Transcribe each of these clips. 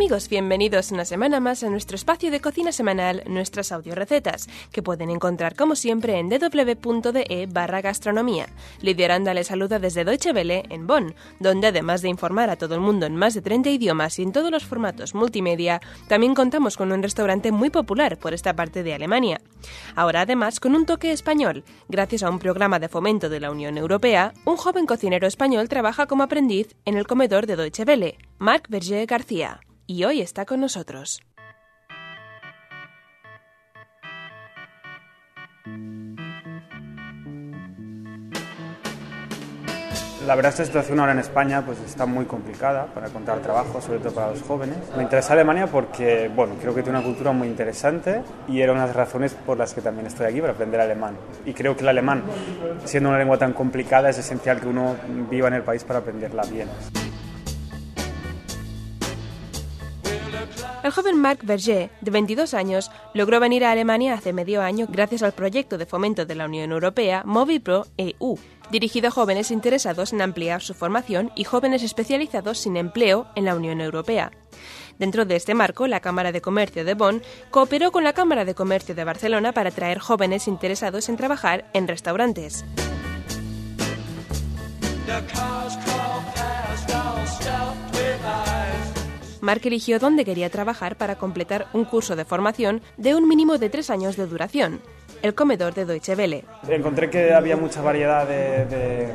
Amigos, bienvenidos una semana más a nuestro espacio de cocina semanal, nuestras audiorecetas, que pueden encontrar como siempre en www.de barra gastronomía. Lidia Aranda les saluda desde Deutsche Welle en Bonn, donde además de informar a todo el mundo en más de 30 idiomas y en todos los formatos multimedia, también contamos con un restaurante muy popular por esta parte de Alemania. Ahora además con un toque español, gracias a un programa de fomento de la Unión Europea, un joven cocinero español trabaja como aprendiz en el comedor de Deutsche Welle, Marc Berger García y hoy está con nosotros. La verdad esta situación ahora en España pues está muy complicada para encontrar trabajo, sobre todo para los jóvenes. Me interesa Alemania porque, bueno, creo que tiene una cultura muy interesante y era una de las razones por las que también estoy aquí, para aprender alemán. Y creo que el alemán, siendo una lengua tan complicada, es esencial que uno viva en el país para aprenderla bien. El joven Marc Berger, de 22 años, logró venir a Alemania hace medio año gracias al proyecto de fomento de la Unión Europea Movipro EU, dirigido a jóvenes interesados en ampliar su formación y jóvenes especializados sin empleo en la Unión Europea. Dentro de este marco, la Cámara de Comercio de Bonn cooperó con la Cámara de Comercio de Barcelona para atraer jóvenes interesados en trabajar en restaurantes. Mark eligió dónde quería trabajar para completar un curso de formación de un mínimo de tres años de duración, el comedor de Deutsche Welle. Encontré que había mucha variedad de,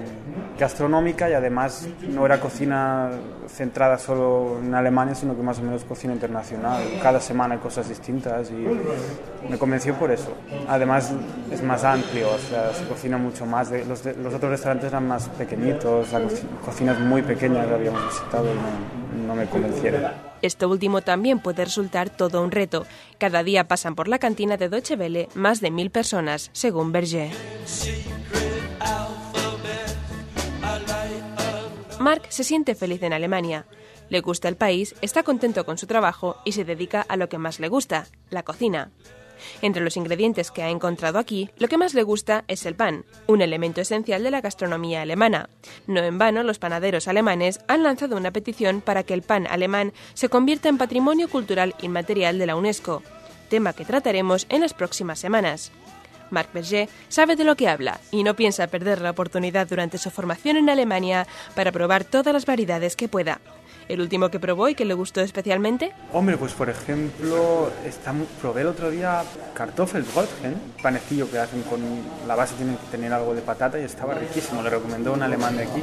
gastronómica y además no era cocina centrada solo en Alemania, sino que más o menos cocina internacional. Cada semana hay cosas distintas y me convenció por eso. Además es más amplio, o sea, se cocina mucho más. Los, los otros restaurantes eran más pequeñitos, la cocina es muy pequeña que habíamos visitado y no, no me convencieron. Esto último también puede resultar todo un reto. Cada día pasan por la cantina de Deutsche Welle más de mil personas, según Berger. Mark se siente feliz en Alemania. Le gusta el país, está contento con su trabajo y se dedica a lo que más le gusta, la cocina. Entre los ingredientes que ha encontrado aquí, lo que más le gusta es el pan, un elemento esencial de la gastronomía alemana. No en vano, los panaderos alemanes han lanzado una petición para que el pan alemán se convierta en patrimonio cultural inmaterial de la UNESCO, tema que trataremos en las próximas semanas. Marc Berger sabe de lo que habla y no piensa perder la oportunidad durante su formación en Alemania para probar todas las variedades que pueda. ¿El último que probó y que le gustó especialmente? Hombre, pues por ejemplo, está, probé el otro día Kartoffelbrötchen, panecillo que hacen con la base tiene que tener algo de patata y estaba riquísimo, le recomendó un alemán de aquí.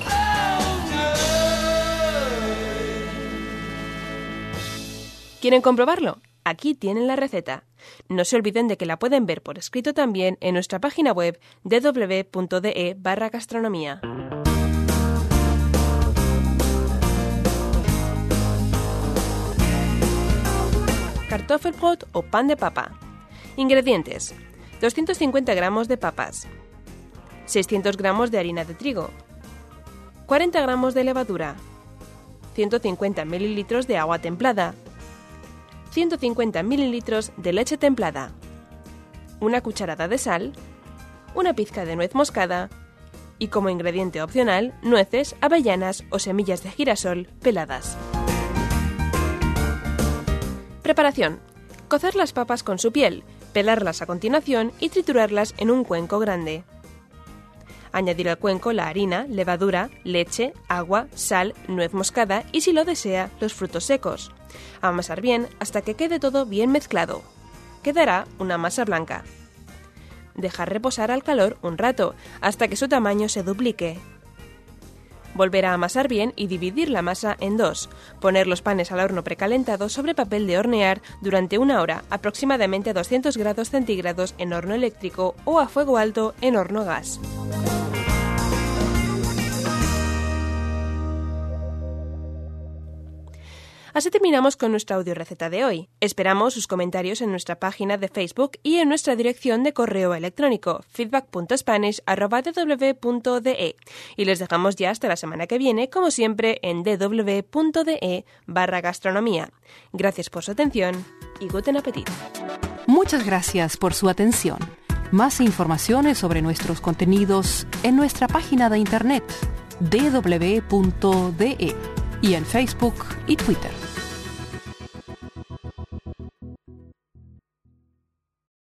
¿Quieren comprobarlo? Aquí tienen la receta. No se olviden de que la pueden ver por escrito también en nuestra página web www.de barra gastronomía. Kartoffelbrot o pan de papa. Ingredientes: 250 gramos de papas, 600 gramos de harina de trigo, 40 gramos de levadura, 150 mililitros de agua templada, 150 mililitros de leche templada, una cucharada de sal, una pizca de nuez moscada y como ingrediente opcional nueces, avellanas o semillas de girasol peladas. Preparación. Cocer las papas con su piel, pelarlas a continuación y triturarlas en un cuenco grande. Añadir al cuenco la harina, levadura, leche, agua, sal, nuez moscada y si lo desea, los frutos secos. Amasar bien hasta que quede todo bien mezclado. Quedará una masa blanca. Dejar reposar al calor un rato hasta que su tamaño se duplique. Volver a amasar bien y dividir la masa en dos. Poner los panes al horno precalentado sobre papel de hornear durante una hora, aproximadamente a 200 grados centígrados en horno eléctrico o a fuego alto en horno gas. Así terminamos con nuestra audio receta de hoy. Esperamos sus comentarios en nuestra página de Facebook y en nuestra dirección de correo electrónico feedback.spanish.ww.de y les dejamos ya hasta la semana que viene, como siempre, en www.de barra gastronomía. Gracias por su atención y guten Appetit. Muchas gracias por su atención. Más informaciones sobre nuestros contenidos en nuestra página de internet www.de y en Facebook y Twitter.